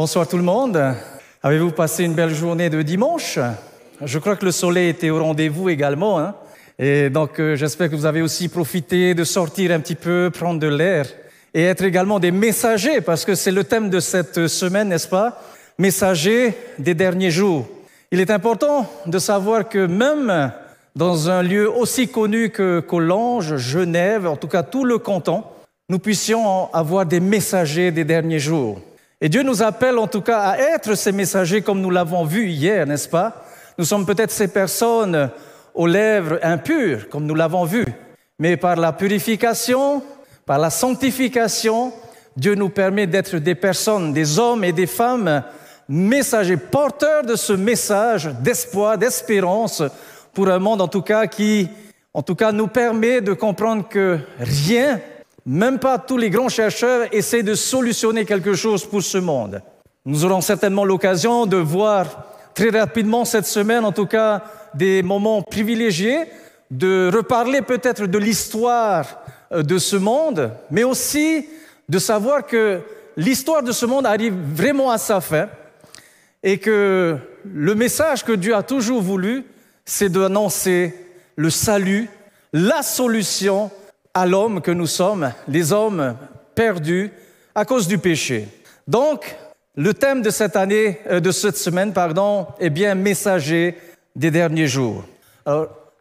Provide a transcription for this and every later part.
Bonsoir tout le monde. Avez-vous passé une belle journée de dimanche? Je crois que le soleil était au rendez-vous également. Hein et donc euh, j'espère que vous avez aussi profité de sortir un petit peu, prendre de l'air et être également des messagers, parce que c'est le thème de cette semaine, n'est-ce pas? Messagers des derniers jours. Il est important de savoir que même dans un lieu aussi connu que Collange, Genève, en tout cas tout le canton, nous puissions avoir des messagers des derniers jours. Et Dieu nous appelle en tout cas à être ces messagers comme nous l'avons vu hier, n'est-ce pas? Nous sommes peut-être ces personnes aux lèvres impures, comme nous l'avons vu, mais par la purification, par la sanctification, Dieu nous permet d'être des personnes, des hommes et des femmes messagers, porteurs de ce message d'espoir, d'espérance pour un monde en tout cas qui, en tout cas, nous permet de comprendre que rien même pas tous les grands chercheurs essaient de solutionner quelque chose pour ce monde. Nous aurons certainement l'occasion de voir très rapidement cette semaine, en tout cas, des moments privilégiés, de reparler peut-être de l'histoire euh, de ce monde, mais aussi de savoir que l'histoire de ce monde arrive vraiment à sa fin et que le message que Dieu a toujours voulu, c'est d'annoncer le salut, la solution à l'homme que nous sommes, les hommes perdus à cause du péché. Donc, le thème de cette année, euh, de cette semaine, pardon, est bien messager des derniers jours.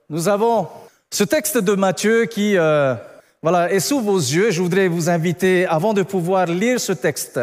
Nous avons ce texte de Matthieu qui, euh, voilà, est sous vos yeux. Je voudrais vous inviter, avant de pouvoir lire ce texte,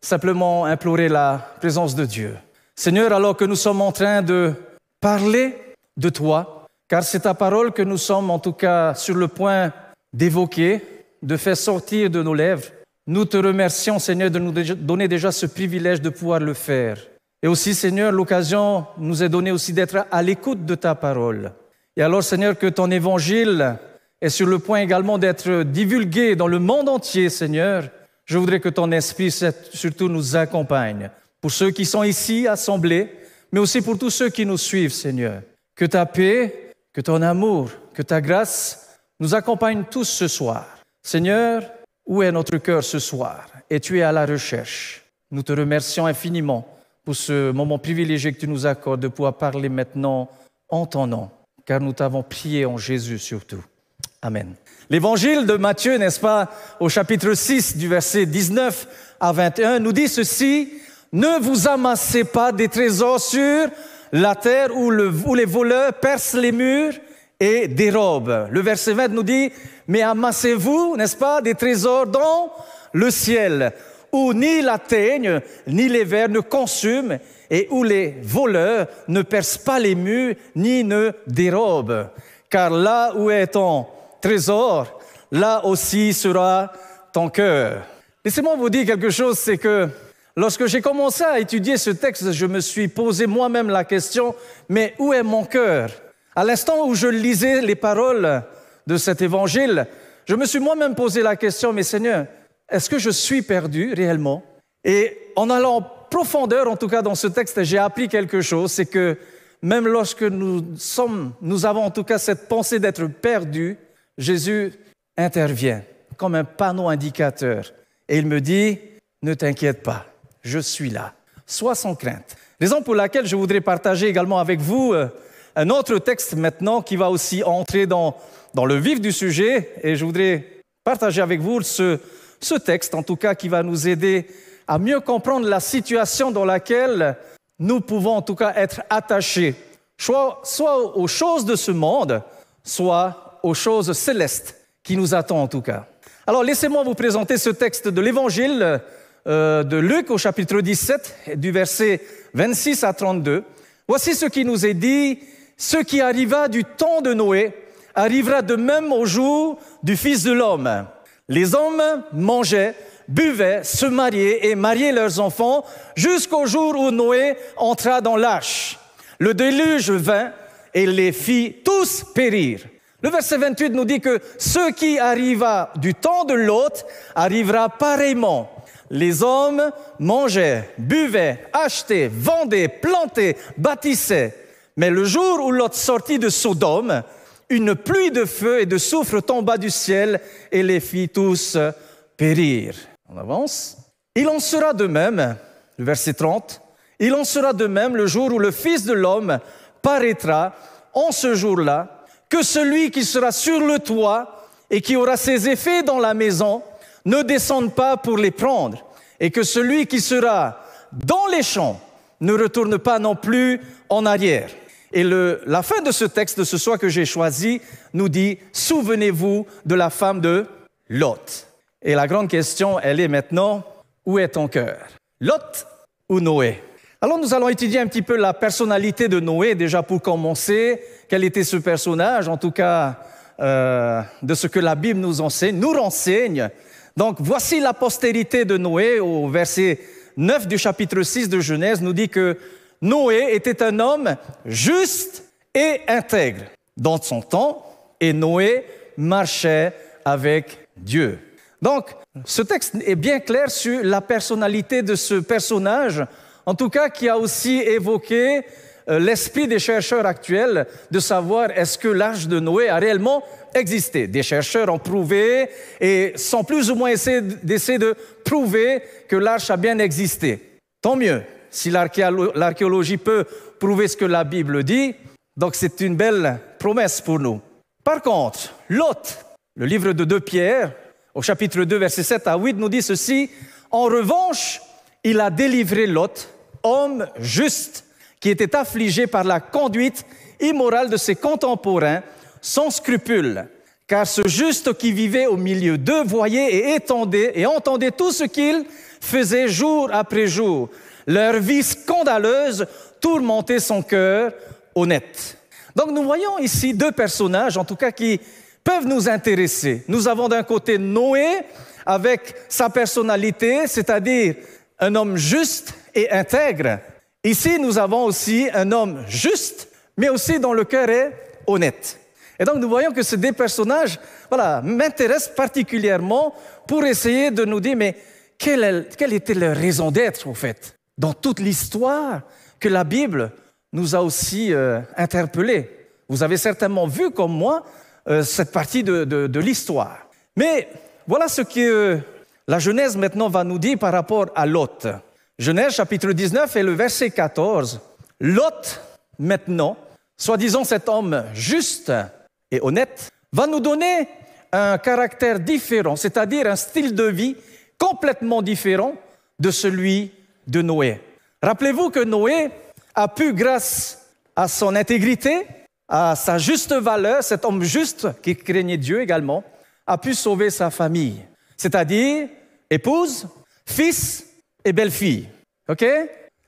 simplement implorer la présence de Dieu. Seigneur, alors que nous sommes en train de parler de toi, car c'est ta parole que nous sommes en tout cas sur le point d'évoquer, de faire sortir de nos lèvres. Nous te remercions, Seigneur, de nous donner déjà ce privilège de pouvoir le faire. Et aussi, Seigneur, l'occasion nous est donnée aussi d'être à l'écoute de ta parole. Et alors, Seigneur, que ton évangile est sur le point également d'être divulgué dans le monde entier, Seigneur. Je voudrais que ton esprit surtout nous accompagne. Pour ceux qui sont ici assemblés, mais aussi pour tous ceux qui nous suivent, Seigneur. Que ta paix, que ton amour, que ta grâce nous accompagne tous ce soir. Seigneur, où est notre cœur ce soir? Et tu es à la recherche. Nous te remercions infiniment pour ce moment privilégié que tu nous accordes de pouvoir parler maintenant en ton nom, car nous t'avons prié en Jésus surtout. Amen. L'évangile de Matthieu, n'est-ce pas, au chapitre 6 du verset 19 à 21, nous dit ceci, ne vous amassez pas des trésors sur la terre où, où les voleurs percent les murs et dérobent. Le verset 20 nous dit, mais amassez-vous, n'est-ce pas, des trésors dans le ciel, où ni la teigne ni les vers ne consument, et où les voleurs ne percent pas les murs, ni ne dérobent. Car là où est ton trésor, là aussi sera ton cœur. Laissez-moi vous dire quelque chose, c'est que lorsque j'ai commencé à étudier ce texte, je me suis posé moi-même la question, mais où est mon cœur? À l'instant où je lisais les paroles de cet évangile, je me suis moi-même posé la question, mais Seigneur, est-ce que je suis perdu réellement? Et en allant profondeur, en tout cas dans ce texte, j'ai appris quelque chose, c'est que même lorsque nous sommes, nous avons en tout cas cette pensée d'être perdu, Jésus intervient comme un panneau indicateur. Et il me dit, ne t'inquiète pas, je suis là, sois sans crainte. Raison pour laquelle je voudrais partager également avec vous euh, un autre texte maintenant qui va aussi entrer dans, le vif du sujet et je voudrais partager avec vous ce, texte, en tout cas, qui va nous aider à mieux comprendre la situation dans laquelle nous pouvons en tout cas être attachés, soit, soit aux choses de ce monde, soit aux choses célestes qui nous attendent en tout cas. Alors laissez-moi vous présenter ce texte de l'Évangile euh, de Luc au chapitre 17, du verset 26 à 32. Voici ce qui nous est dit ce qui arriva du temps de Noé arrivera de même au jour du Fils de l'homme. Les hommes mangeaient, buvaient, se mariaient et mariaient leurs enfants jusqu'au jour où Noé entra dans l'arche. Le déluge vint et les fit tous périr. Le verset 28 nous dit que ce qui arriva du temps de l'hôte arrivera pareillement. Les hommes mangeaient, buvaient, achetaient, vendaient, plantaient, bâtissaient. Mais le jour où Lot sortit de Sodome, une pluie de feu et de soufre tomba du ciel et les fit tous périr. On avance. Il en sera de même le verset 30, il en sera de même le jour où le Fils de l'homme paraîtra en ce jour-là, que celui qui sera sur le toit et qui aura ses effets dans la maison ne descende pas pour les prendre, et que celui qui sera dans les champs ne retourne pas non plus en arrière. Et la fin de ce texte de ce soir que j'ai choisi nous dit, souvenez-vous de la femme de Lot. Et la grande question, elle est maintenant, où est ton cœur? Lot ou Noé? Alors nous allons étudier un petit peu la personnalité de Noé, déjà pour commencer. Quel était ce personnage, en tout cas euh, de ce que la Bible nous enseigne, nous renseigne. Donc voici la postérité de Noé au verset 9 du chapitre 6 de Genèse nous dit que Noé était un homme juste et intègre dans son temps et Noé marchait avec Dieu. Donc, ce texte est bien clair sur la personnalité de ce personnage, en tout cas qui a aussi évoqué euh, l'esprit des chercheurs actuels de savoir est-ce que l'arche de Noé a réellement existé. Des chercheurs ont prouvé et sont plus ou moins d'essayer de prouver que l'arche a bien existé. Tant mieux si l'archéologie peut prouver ce que la Bible dit. Donc c'est une belle promesse pour nous. Par contre, Lot, le livre de 2 Pierre, au chapitre 2, verset 7 à 8, nous dit ceci. En revanche, il a délivré Lot, homme juste, qui était affligé par la conduite immorale de ses contemporains, sans scrupule. Car ce juste qui vivait au milieu d'eux voyait et étendait et entendait tout ce qu'ils faisaient jour après jour. Leur vie scandaleuse tourmentait son cœur honnête. Donc nous voyons ici deux personnages, en tout cas, qui peuvent nous intéresser. Nous avons d'un côté Noé avec sa personnalité, c'est-à-dire un homme juste et intègre. Ici, nous avons aussi un homme juste, mais aussi dont le cœur est honnête. Et donc nous voyons que ces deux personnages voilà, m'intéressent particulièrement pour essayer de nous dire, mais quelle, quelle était leur raison d'être, au fait? Dans toute l'histoire que la Bible nous a aussi euh, interpellés. Vous avez certainement vu, comme moi, euh, cette partie de, de, l'histoire. Mais voilà ce que euh, la Genèse maintenant va nous dire par rapport à Lot. Genèse chapitre 19 et le verset 14. Lot, maintenant, soi-disant cet homme juste et honnête, va nous donner un caractère différent, c'est-à-dire un style de vie complètement différent de celui de Noé. Rappelez-vous que Noé a pu, grâce à son intégrité, à sa juste valeur, cet homme juste qui craignait Dieu également, a pu sauver sa famille, c'est-à-dire épouse, fils et belle-fille. OK?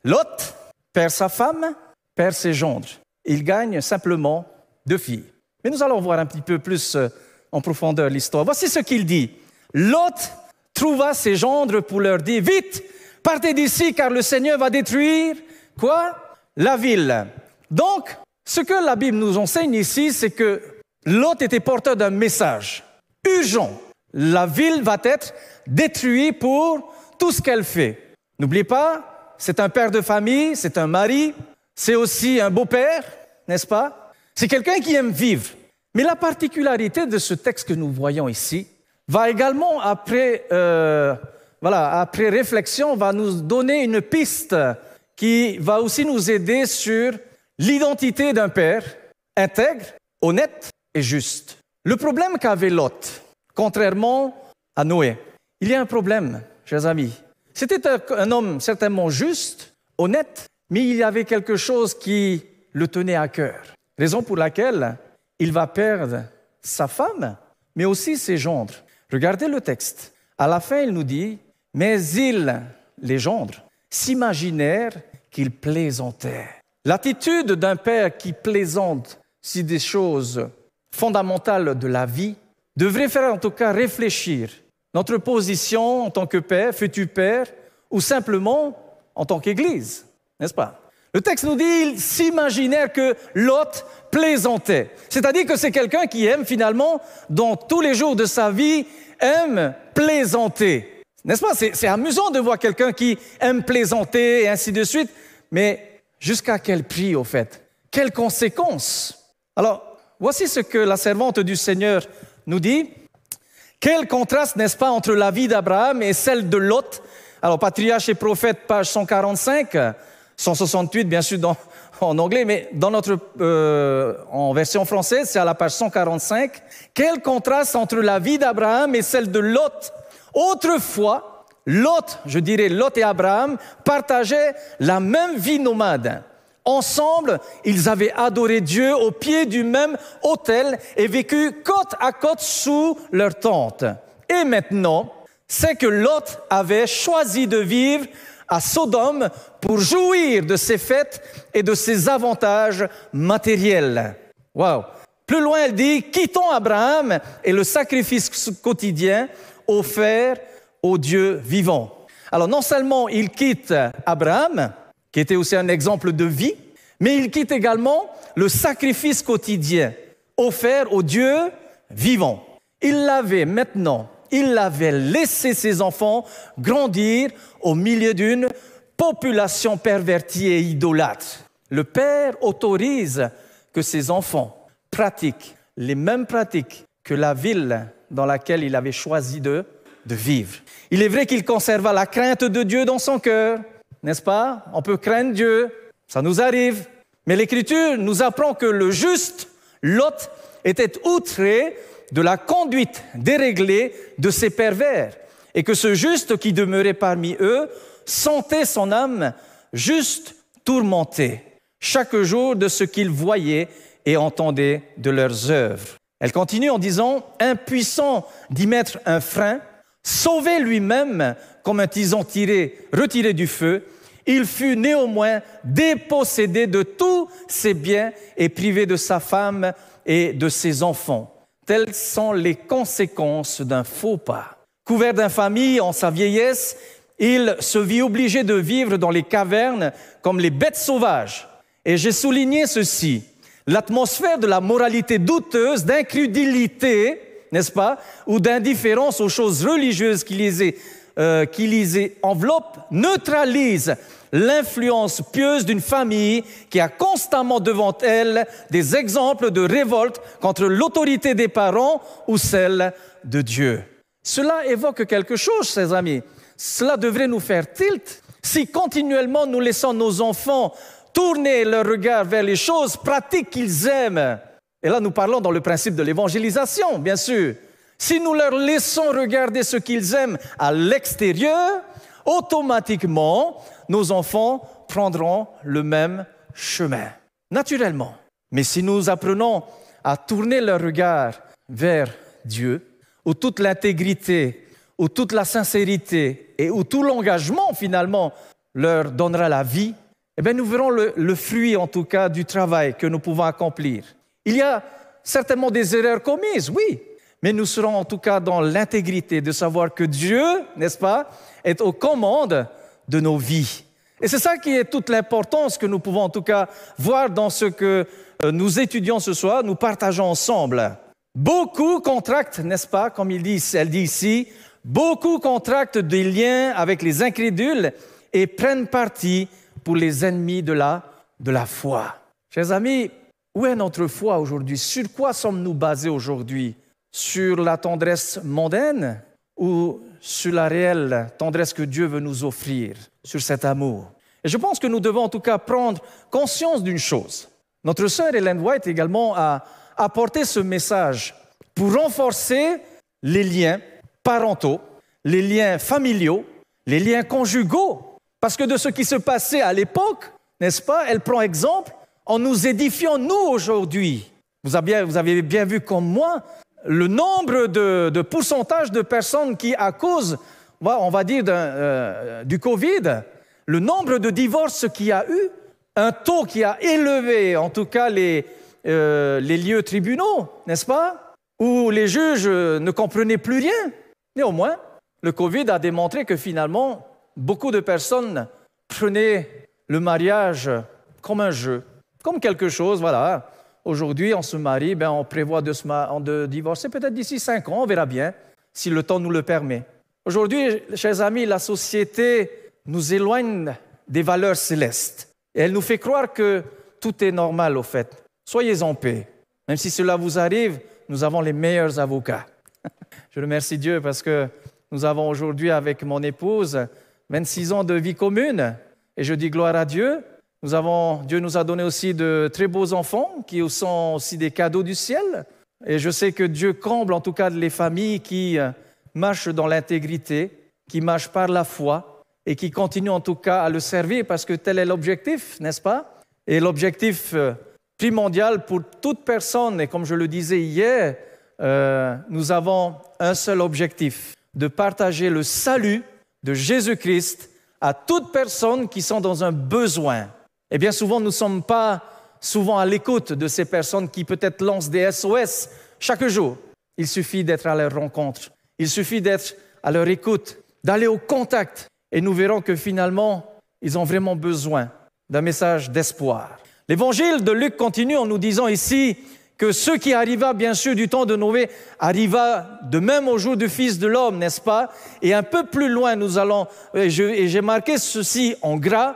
Lot perd sa femme, perd ses gendres. Il gagne simplement deux filles. Mais nous allons voir un petit peu plus euh, en profondeur l'histoire. Voici ce qu'il dit. Lot trouva ses gendres pour leur dire, vite, Partez d'ici car le Seigneur va détruire quoi? La ville. Donc, ce que la Bible nous enseigne ici, c'est que Lot était porteur d'un message urgent. La ville va être détruite pour tout ce qu'elle fait. N'oubliez pas, c'est un père de famille, c'est un mari, c'est aussi un beau-père, n'est-ce pas? C'est quelqu'un qui aime vivre. Mais la particularité de ce texte que nous voyons ici va également, après euh, voilà, après réflexion, va nous donner une piste qui va aussi nous aider sur l'identité d'un père intègre, honnête et juste. Le problème qu'avait Lot, contrairement à Noé, il y a un problème, chers amis. C'était un homme certainement juste, honnête, mais il y avait quelque chose qui le tenait à cœur. Raison pour laquelle il va perdre sa femme, mais aussi ses gendres. Regardez le texte. À la fin, il nous dit, mais ils, les gendres, s'imaginèrent qu'ils plaisantaient. L'attitude d'un père qui plaisante si des choses fondamentales de la vie devrait faire en tout cas réfléchir notre position en tant que père, futur père, ou simplement en tant qu'Église, n'est-ce pas? Le texte nous dit, ils s'imaginèrent que Lot plaisantait. C'est-à-dire que c'est quelqu'un qui aime finalement, dans tous les jours de sa vie, aime plaisanter. N'est-ce pas? C'est amusant de voir quelqu'un qui aime plaisanter et ainsi de suite, mais jusqu'à quel prix au fait? Quelles conséquences? Alors, voici ce que la servante du Seigneur nous dit. Quel contraste, n'est-ce pas, entre la vie d'Abraham et celle de Lot, Alors, Patriarche et prophète, page 145, 168 bien sûr dans, en anglais, mais dans notre, euh, en version française, c'est à la page 145. Quel contraste entre la vie d'Abraham et celle de Lot? Autrefois, Lot, je dirais Lot et Abraham, partageaient la même vie nomade. Ensemble, ils avaient adoré Dieu au pied du même autel et vécu côte à côte sous leur tente. Et maintenant, c'est que Lot avait choisi de vivre à Sodome pour jouir de ses fêtes et de ses avantages matériels. Wow. Plus loin, elle dit, quittons Abraham et le sacrifice quotidien offert au Dieu vivant. Alors non seulement il quitte Abraham, qui était aussi un exemple de vie, mais il quitte également le sacrifice quotidien offert au Dieu vivant. Il l'avait maintenant il avait laissé ses enfants grandir au milieu d'une population pervertie et idolâtre. Le Père autorise que ses enfants pratiquent les mêmes pratiques que la ville dans laquelle il avait choisi de, vivre. Il est vrai qu'il conserva la crainte de Dieu dans son cœur, n'est-ce pas? On peut craindre Dieu, ça nous arrive. Mais l'Écriture nous apprend que le juste, Lot, était outré de la conduite déréglée de ces pervers, et que ce juste qui demeurait parmi eux sentait son âme juste tourmentée chaque jour de ce qu'il voyait et entendait de leurs œuvres. Elle continue en disant, impuissant d'y mettre un frein, sauvé lui-même comme un tison tiré, retiré du feu, il fut néanmoins dépossédé de tous ses biens et privé de sa femme et de ses enfants. Telles sont les conséquences d'un faux pas. Couvert d'infamie en sa vieillesse, il se vit obligé de vivre dans les cavernes comme les bêtes sauvages. Et j'ai souligné ceci, l'atmosphère de la moralité douteuse, d'incrédulité, n'est-ce pas, ou d'indifférence aux choses religieuses qui les, euh, qui les enveloppent, neutralise l'influence pieuse d'une famille qui a constamment devant elle des exemples de révolte contre l'autorité des parents ou celle de Dieu. Cela évoque quelque chose, chers amis. Cela devrait nous faire tilt si continuellement nous laissons nos enfants tourner leur regard vers les choses pratiques qu'ils aiment. Et là, nous parlons dans le principe de l'évangélisation, bien sûr. Si nous leur laissons regarder ce qu'ils aiment à l'extérieur, automatiquement, nos enfants prendront le même chemin, naturellement. Mais si nous apprenons à tourner leur regard vers Dieu, où toute l'intégrité, où toute la sincérité et où tout l'engagement finalement leur donnera la vie, eh bien nous verrons le, le, fruit en tout cas du travail que nous pouvons accomplir. Il y a certainement des erreurs commises, oui, mais nous serons en tout cas dans l'intégrité de savoir que Dieu, n'est-ce pas, est aux commandes de nos vies. Et c'est ça qui est toute l'importance que nous pouvons en tout cas voir dans ce que euh, nous étudions ce soir, nous partageons ensemble. Beaucoup contractent, n'est-ce pas, comme il dit, elle dit ici, beaucoup contractent des liens avec les incrédules et prennent parti pour les ennemis de la, de la foi. Chers amis, où est notre foi aujourd'hui? Sur quoi sommes-nous basés aujourd'hui? Sur la tendresse mondaine ou sur la réelle tendresse que Dieu veut nous offrir, sur cet amour? Et je pense que nous devons en tout cas prendre conscience d'une chose. Notre sœur Hélène White également a apporté ce message pour renforcer les liens parentaux, les liens familiaux, les liens conjugaux. Parce que de ce qui se passait à l'époque, n'est-ce pas, elle prend exemple en nous édifiant, nous, aujourd'hui. Vous avez bien vu comme moi le nombre de, pourcentage de personnes qui, à cause, on va dire, euh, du Covid, le nombre de divorces qu'il y a eu, un taux qui a élevé, en tout cas, les, euh, les lieux tribunaux, n'est-ce pas Où les juges ne comprenaient plus rien. Néanmoins, le Covid a démontré que finalement, beaucoup de personnes prenaient le mariage comme un jeu, comme quelque chose, voilà, Aujourd'hui, on se marie, ben, on prévoit de, se de divorcer peut-être d'ici cinq ans, on verra bien, si le temps nous le permet. Aujourd'hui, chers amis, la société nous éloigne des valeurs célestes. Et elle nous fait croire que tout est normal, au fait. Soyez en paix. Même si cela vous arrive, nous avons les meilleurs avocats. Je remercie Dieu parce que nous avons aujourd'hui avec mon épouse 26 ans de vie commune. Et je dis gloire à Dieu. Nous avons, Dieu nous a donné aussi de très beaux enfants qui sont aussi des cadeaux du ciel. Et je sais que Dieu comble en tout cas les familles qui euh, marchent dans l'intégrité, qui marchent par la foi et qui continuent en tout cas à le servir parce que tel est l'objectif, n'est-ce pas? Et l'objectif euh, primordial pour toute personne, et comme je le disais hier, euh, nous avons un seul objectif, de partager le salut de Jésus-Christ à toute personne qui sont dans un besoin. Et bien souvent, nous ne sommes pas souvent à l'écoute de ces personnes qui peut-être lancent des SOS chaque jour. Il suffit d'être à leur rencontre, il suffit d'être à leur écoute, d'aller au contact, et nous verrons que finalement, ils ont vraiment besoin d'un message d'espoir. L'évangile de Luc continue en nous disant ici que ce qui arriva bien sûr du temps de Noé arriva de même au jour du Fils de l'homme, n'est-ce pas? Et un peu plus loin, nous allons, et j'ai marqué ceci en gras,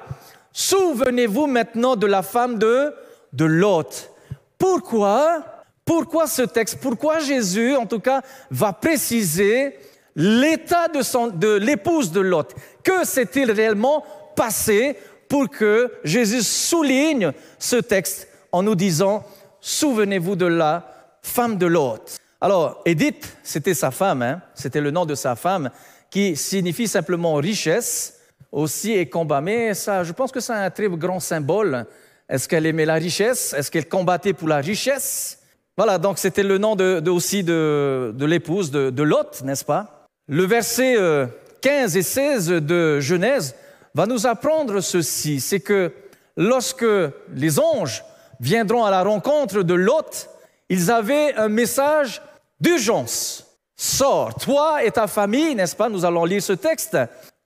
souvenez-vous maintenant de la femme de, Lot. Pourquoi? Pourquoi ce texte? Pourquoi Jésus, en tout cas, va préciser l'état de l'épouse de Lot? Que s'est-il réellement passé pour que Jésus souligne ce texte en nous disant, souvenez-vous de la femme de Lot. Alors, Édith, c'était sa femme, hein, c'était le nom de sa femme, qui signifie simplement richesse aussi et combat. Mais ça, je pense que c'est un très grand symbole. Est-ce qu'elle aimait la richesse? Est-ce qu'elle combattait pour la richesse? Voilà, donc c'était le nom de, aussi de, l'épouse de, de Lot, n'est-ce pas? Le verset 15 euh, et 16 de Genèse va nous apprendre ceci, c'est que lorsque les anges viendront à la rencontre de Lot, ils avaient un message d'urgence. Sors, toi et ta famille, n'est-ce pas? Nous allons lire ce texte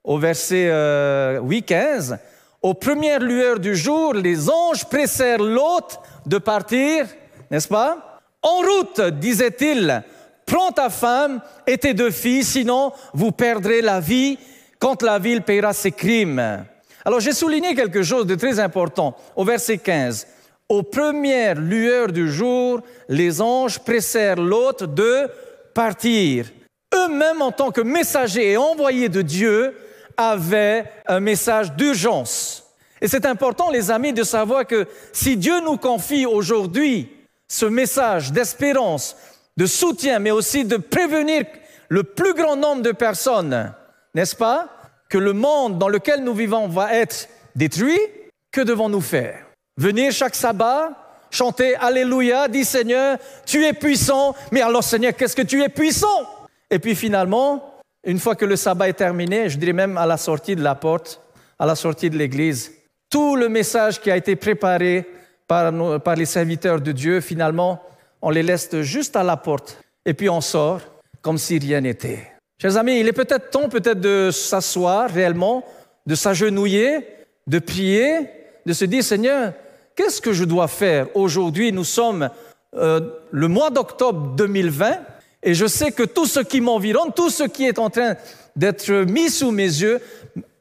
au verset 8-15. Euh, Aux premières lueurs du jour, les anges pressèrent Lot de partir, n'est-ce pas? En route, disait-il, prends ta femme et tes deux filles, sinon vous perdrez la vie quand la ville paiera ses crimes. Alors j'ai souligné quelque chose de très important au verset 15. Aux premières lueurs du jour, les anges pressèrent l'hôte de partir. Eux-mêmes, en tant que messagers et envoyés de Dieu, avaient un message d'urgence. Et c'est important, les amis, de savoir que si Dieu nous confie aujourd'hui ce message d'espérance, de soutien, mais aussi de prévenir le plus grand nombre de personnes, n'est-ce pas, que le monde dans lequel nous vivons va être détruit, que devons-nous faire? Venir chaque sabbat, chanter Alléluia, dit Seigneur, tu es puissant, mais alors Seigneur, qu'est-ce que tu es puissant? Et puis finalement, une fois que le sabbat est terminé, je dirais même à la sortie de la porte, à la sortie de l'église, tout le message qui a été préparé par, par les serviteurs de Dieu, finalement, on les laisse juste à la porte et puis on sort comme si rien n'était. Chers amis, il est peut-être temps peut-être de s'asseoir réellement, de s'agenouiller, de prier, de se dire Seigneur, qu'est-ce que je dois faire? Aujourd'hui Nous sommes euh, le mois d'octobre 2020 et je sais que tout ce qui m'environne, tout ce qui est en train d'être mis sous mes yeux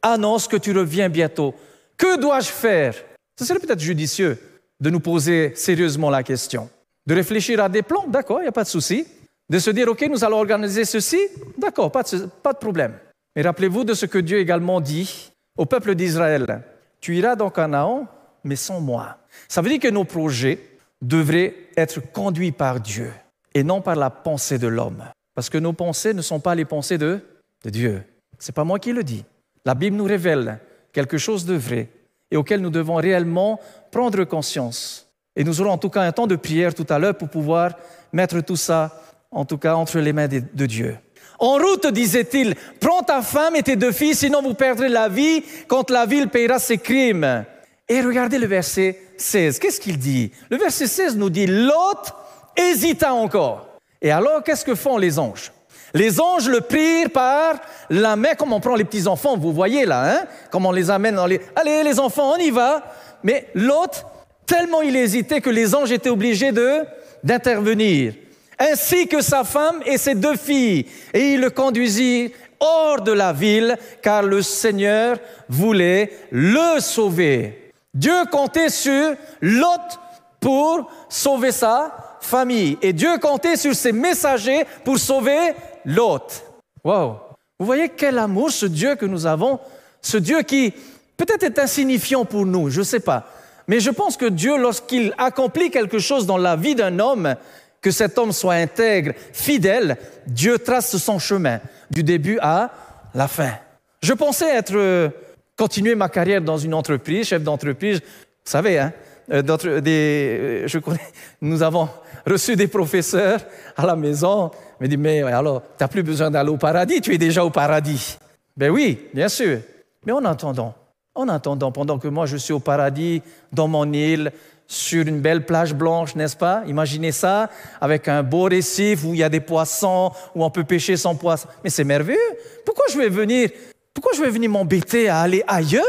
annonce que tu reviens bientôt. Que dois-je faire? Ce serait peut-être judicieux de nous poser sérieusement la question. De réfléchir à des plans, d'accord, il n'y a pas de souci de se dire, OK, nous allons organiser ceci, d'accord, pas, pas de, problème. Mais rappelez-vous de ce que Dieu également dit au peuple d'Israël. Tu iras dans Canaan, mais sans moi. Ça veut dire que nos projets devraient être conduits par Dieu et non par la pensée de l'homme. Parce que nos pensées ne sont pas les pensées de, Dieu. Ce n'est pas moi qui le dis. La Bible nous révèle quelque chose de vrai et auquel nous devons réellement prendre conscience. Et nous aurons en tout cas un temps de prière tout à l'heure pour pouvoir mettre tout ça en tout cas entre les mains de Dieu. En route, disait-il, prends ta femme et tes deux filles, sinon vous perdrez la vie quand la ville payera ses crimes. Et regardez le verset 16. Qu'est-ce qu'il dit? Le verset 16 nous dit, Lot hésita encore. Et alors, qu'est-ce que font les anges? Les anges le prirent par la main, comme on prend les petits-enfants, vous voyez là, hein comme on les amène dans les... Allez, les enfants, on y va. Mais Lot, tellement il hésitait que les anges étaient obligés de d'intervenir ainsi que sa femme et ses deux filles. Et il le conduisit hors de la ville, car le Seigneur voulait le sauver. Dieu comptait sur Lot pour sauver sa famille. Et Dieu comptait sur ses messagers pour sauver Lot. Wow! Vous voyez quel amour ce Dieu que nous avons Ce Dieu qui peut-être est insignifiant pour nous, je ne sais pas. Mais je pense que Dieu, lorsqu'il accomplit quelque chose dans la vie d'un homme, que cet homme soit intègre, fidèle, Dieu trace son chemin du début à la fin. Je pensais être euh, continuer ma carrière dans une entreprise, chef d'entreprise. Vous savez, hein, euh, des, euh, je connais, nous avons reçu des professeurs à la maison. Ils me disent, mais alors, tu n'as plus besoin d'aller au paradis, tu es déjà au paradis. Ben oui, bien sûr. Mais en attendant, en attendant, pendant que moi je suis au paradis, dans mon île, sur une belle plage blanche, n'est-ce pas? Imaginez ça, avec un beau récif où il y a des poissons, où on peut pêcher sans poisson. Mais c'est merveilleux. Pourquoi je vais venir, pourquoi je vais venir m'embêter à aller ailleurs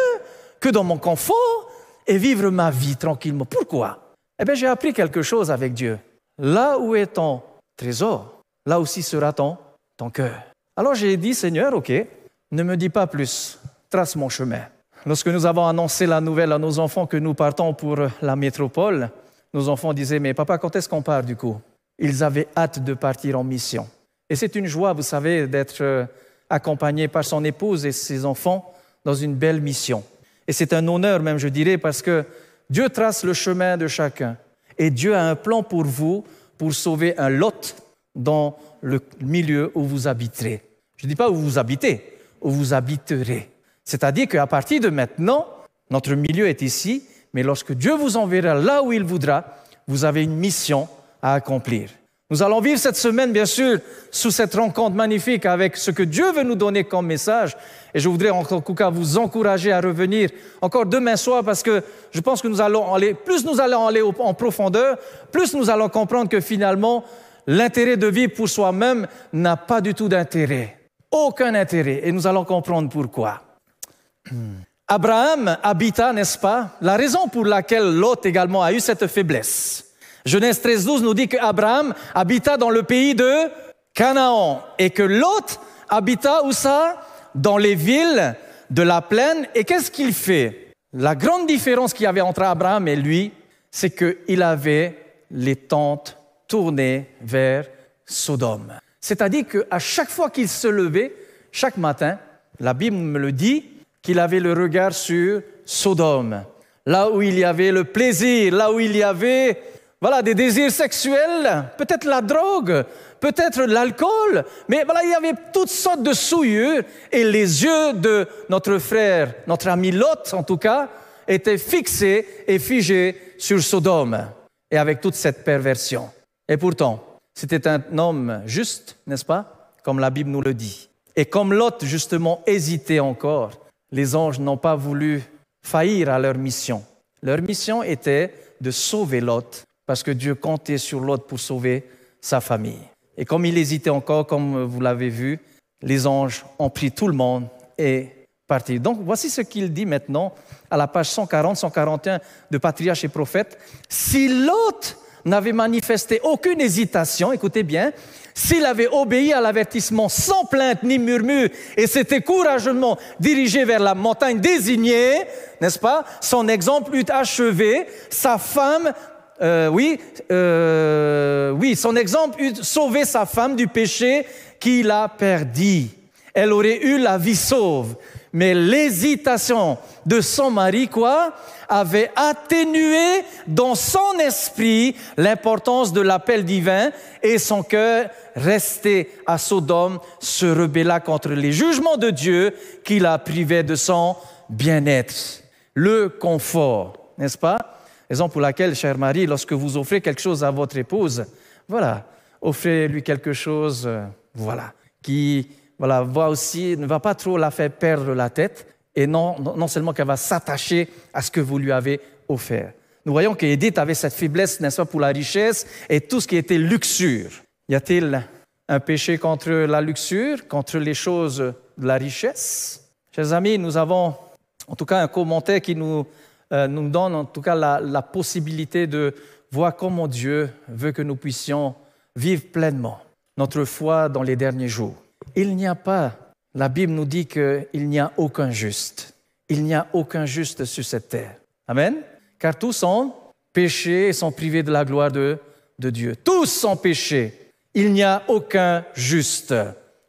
que dans mon confort et vivre ma vie tranquillement? Pourquoi? Eh bien, j'ai appris quelque chose avec Dieu. Là où est ton trésor, là aussi sera ton, ton cœur. Alors j'ai dit, Seigneur, ok, ne me dis pas plus, trace mon chemin. Lorsque nous avons annoncé la nouvelle à nos enfants que nous partons pour la métropole, nos enfants disaient, mais papa, quand est-ce qu'on part du coup? Ils avaient hâte de partir en mission. Et c'est une joie, vous savez, d'être euh, accompagné par son épouse et ses enfants dans une belle mission. Et c'est un honneur même, je dirais, parce que Dieu trace le chemin de chacun. Et Dieu a un plan pour vous pour sauver un lot dans le milieu où vous habiterez. Je ne dis pas où vous habitez, où vous habiterez. C'est-à-dire qu'à partir de maintenant, notre milieu est ici, mais lorsque Dieu vous enverra là où il voudra, vous avez une mission à accomplir. Nous allons vivre cette semaine, bien sûr, sous cette rencontre magnifique avec ce que Dieu veut nous donner comme message. Et je voudrais en tout cas vous encourager à revenir encore demain soir parce que je pense que nous allons aller, plus nous allons aller en profondeur, plus nous allons comprendre que finalement, l'intérêt de vivre pour soi-même n'a pas du tout d'intérêt. Aucun intérêt. Et nous allons comprendre pourquoi. Abraham habita, n'est-ce pas, la raison pour laquelle Lot également a eu cette faiblesse. Genèse 13, 12 nous dit qu'Abraham habita dans le pays de Canaan et que Lot habita où ça? Dans les villes de la plaine. Et qu'est-ce qu'il fait? La grande différence qu'il y avait entre Abraham et lui, c'est qu'il avait les tentes tournées vers Sodome. C'est-à-dire qu'à chaque fois qu'il se levait, chaque matin, la Bible me le dit, qu'il avait le regard sur Sodome, là où il y avait le plaisir, là où il y avait voilà, des désirs sexuels, peut-être la drogue, peut-être l'alcool, mais voilà, il y avait toutes sortes de souillures et les yeux de notre frère, notre ami Lot en tout cas, étaient fixés et figés sur Sodome et avec toute cette perversion. Et pourtant, c'était un homme juste, n'est-ce pas Comme la Bible nous le dit. Et comme Lot, justement, hésitait encore, les anges n'ont pas voulu faillir à leur mission. Leur mission était de sauver Lot, parce que Dieu comptait sur Lot pour sauver sa famille. Et comme il hésitait encore, comme vous l'avez vu, les anges ont pris tout le monde et parti. Donc voici ce qu'il dit maintenant à la page 140-141 de Patriarche et Prophète. Si Lot n'avait manifesté aucune hésitation, écoutez bien, s'il avait obéi à l'avertissement sans plainte ni murmure et s'était courageusement dirigé vers la montagne désignée, n'est-ce pas Son exemple eût achevé, sa femme, euh, oui, euh, oui, son exemple eût sauvé sa femme du péché qu'il a perdu. Elle aurait eu la vie sauve. Mais l'hésitation de son mari, quoi, avait atténué dans son esprit l'importance de l'appel divin et son cœur resté à Sodome se rebella contre les jugements de Dieu qui la privait de son bien-être. Le confort, n'est-ce pas? Raison pour laquelle, chère Marie, lorsque vous offrez quelque chose à votre épouse, voilà, offrez-lui quelque chose, euh, voilà, qui voilà, va aussi, ne va pas trop la faire perdre la tête, et non, seulement qu'elle va s'attacher à ce que vous lui avez offert. Nous voyons qu'Édith avait cette faiblesse, n'est-ce pas, pour la richesse et tout ce qui était luxure. Y a-t-il un péché contre la luxure, contre les choses de la richesse? Chers amis, nous avons en tout cas un commentaire qui nous, euh, donne en tout cas la possibilité de voir comment Dieu veut que nous puissions vivre pleinement notre foi dans les derniers jours. Il n'y a pas, la Bible nous dit qu'il n'y a aucun juste. Il n'y a aucun juste sur cette terre. Amen. Car tous sont péchés et sont privés de la gloire de, Dieu. Tous sont péchés. Il n'y a aucun juste.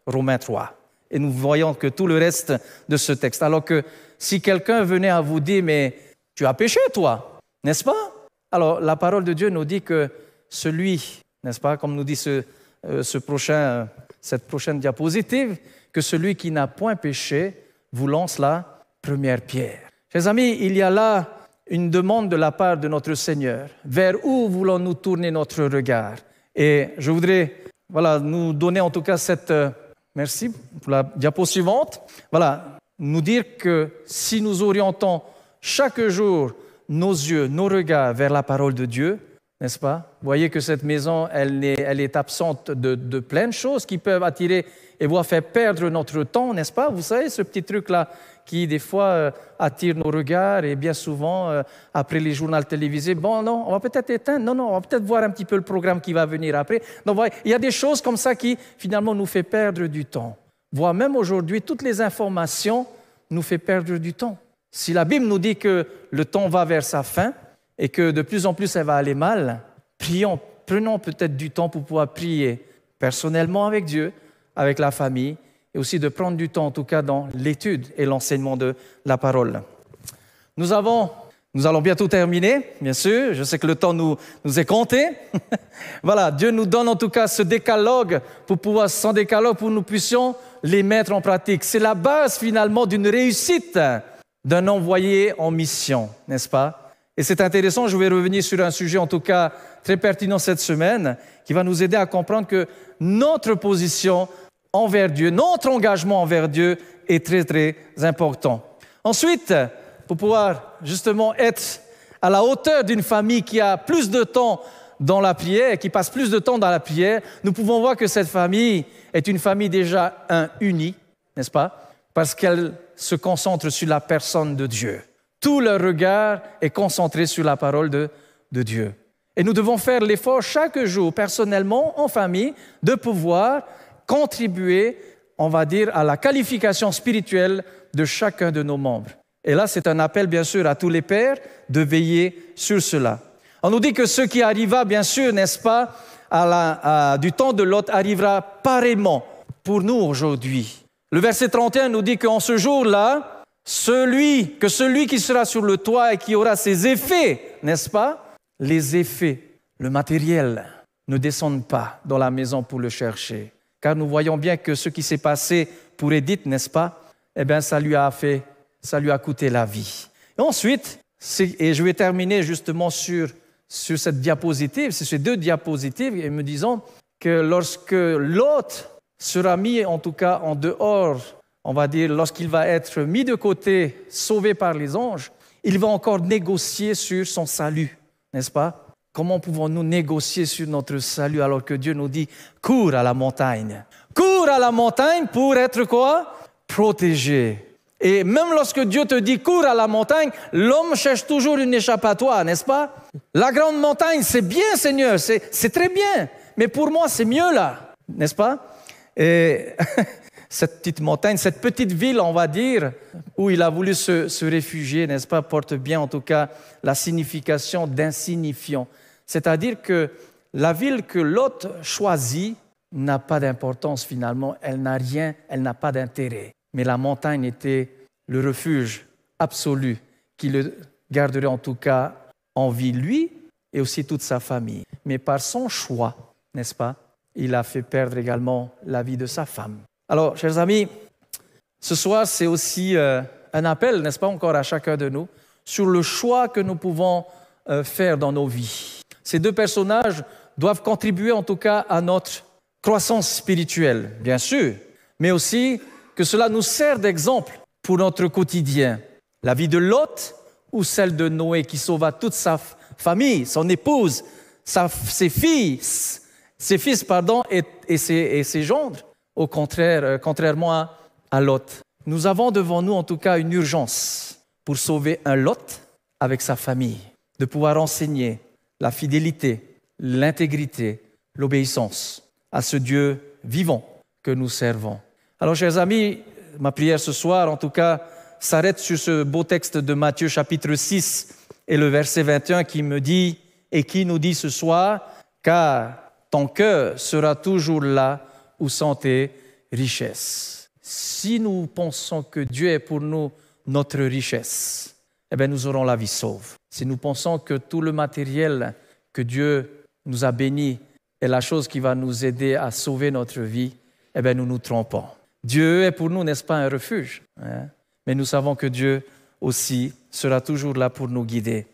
Romains 3. Et nous voyons que tout le reste de ce texte. Alors que si quelqu'un venait à vous dire, mais tu as péché, toi, n'est-ce pas? Alors la parole de Dieu nous dit que celui, n'est-ce pas, comme nous dit ce, euh, ce prochain, cette prochaine diapositive, que celui qui n'a point péché vous lance la première pierre. Chers amis, il y a là une demande de la part de notre Seigneur. Vers où voulons-nous tourner notre regard? Et je voudrais voilà, nous donner en tout cas cette... Euh, merci pour la diapo suivante. Voilà, nous dire que si nous orientons chaque jour nos yeux, nos regards vers la parole de Dieu, n'est-ce pas? Vous voyez que cette maison, elle est, absente de, de, plein de choses qui peuvent attirer et voir faire perdre notre temps, n'est-ce pas? Vous savez, ce petit truc-là qui, des fois, euh, attire nos regards et bien souvent, euh, après les journaux télévisés, bon, non, on va peut-être éteindre, non, non, on va peut-être voir un petit peu le programme qui va venir après. Donc, voyez, il y a des choses comme ça qui, finalement, nous fait perdre du temps. Voire même aujourd'hui, toutes les informations nous fait perdre du temps. Si la Bible nous dit que le temps va vers sa fin et que de plus en plus elle va aller mal, prions, prenons peut-être du temps pour pouvoir prier personnellement avec Dieu, avec la famille, et aussi de prendre du temps, en tout cas, dans l'étude et l'enseignement de la parole. Nous avons, nous allons bientôt terminer, bien sûr. Je sais que le temps nous, nous est compté. voilà, Dieu nous donne en tout cas ce décalogue pour pouvoir, sans décalogue, pour que nous puissions les mettre en pratique. C'est la base finalement d'une réussite d'un envoyé en mission, n'est-ce pas? Et c'est intéressant, je vais revenir sur un sujet en tout cas très pertinent cette semaine, qui va nous aider à comprendre que notre position envers Dieu, notre engagement envers Dieu est très très important. Ensuite, pour pouvoir justement être à la hauteur d'une famille qui a plus de temps dans la prière, qui passe plus de temps dans la prière, nous pouvons voir que cette famille est une famille déjà un, unie, n'est-ce pas? Parce qu'elle se concentre sur la personne de Dieu. Tout leur regard est concentré sur la parole de, Dieu. Et nous devons faire l'effort chaque jour, personnellement, en famille, de pouvoir contribuer, on va dire, à la qualification spirituelle de chacun de nos membres. Et là, c'est un appel, bien sûr, à tous les pères de veiller sur cela. On nous dit que ce qui arriva, bien sûr, n'est-ce pas, à du temps de Lot arrivera pareillement pour nous aujourd'hui. Le verset 31 nous dit qu'en ce jour-là, celui, que celui qui sera sur le toit et qui aura ses effets, n'est-ce pas? Les effets, le matériel, ne descendent pas dans la maison pour le chercher. Car nous voyons bien que ce qui s'est passé pour Edith, n'est-ce pas? Eh bien, ça lui a fait, ça lui a coûté la vie. Et ensuite, et je vais terminer justement sur, sur cette diapositive, sur ces deux diapositives, et me disant que lorsque l'autre sera mis en tout cas en dehors, on va dire, lorsqu'il va être mis de côté, sauvé par les anges, il va encore négocier sur son salut, n'est-ce pas? Comment pouvons-nous négocier sur notre salut alors que Dieu nous dit, cours à la montagne? Cours à la montagne pour être quoi? Protégé. Et même lorsque Dieu te dit cours à la montagne, l'homme cherche toujours une échappatoire, n'est-ce pas? La grande montagne, c'est bien, Seigneur, c'est très bien. Mais pour moi, c'est mieux là, n'est-ce pas? Et cette petite montagne, cette petite ville, on va dire, où il a voulu se, réfugier, n'est-ce pas, porte bien en tout cas la signification d'insignifiant. C'est-à-dire que la ville que l'autre choisit n'a pas d'importance finalement, elle n'a rien, elle n'a pas d'intérêt. Mais la montagne était le refuge absolu qui le garderait en tout cas en vie, lui et aussi toute sa famille. Mais par son choix, n'est-ce pas, il a fait perdre également la vie de sa femme. Alors, chers amis, ce soir, c'est aussi euh, un appel, n'est-ce pas, encore à chacun de nous, sur le choix que nous pouvons euh, faire dans nos vies. Ces deux personnages doivent contribuer en tout cas à notre croissance spirituelle, bien sûr, mais aussi que cela nous sert d'exemple pour notre quotidien. La vie de Lot ou celle de Noé qui sauva toute sa famille, son épouse, ses filles, ses fils, pardon, et, ses, gendres, au contraire, euh, contrairement à, à Lot. Nous avons devant nous en tout cas une urgence pour sauver un Lot avec sa famille, de pouvoir enseigner la fidélité, l'intégrité, l'obéissance à ce Dieu vivant que nous servons. Alors, chers amis, ma prière ce soir, en tout cas, s'arrête sur ce beau texte de Matthieu chapitre 6 et le verset 21 qui me dit et qui nous dit ce soir, car ton cœur sera toujours là où sont tes richesses. si nous pensons que Dieu est pour nous notre richesse, eh bien, nous aurons la vie sauve. Si nous pensons que tout le matériel que Dieu nous a béni est la chose qui va nous aider à sauver notre vie, eh bien, nous nous trompons. Dieu est pour nous, n'est-ce pas, un refuge. Hein? Mais nous savons que Dieu aussi sera toujours là pour nous guider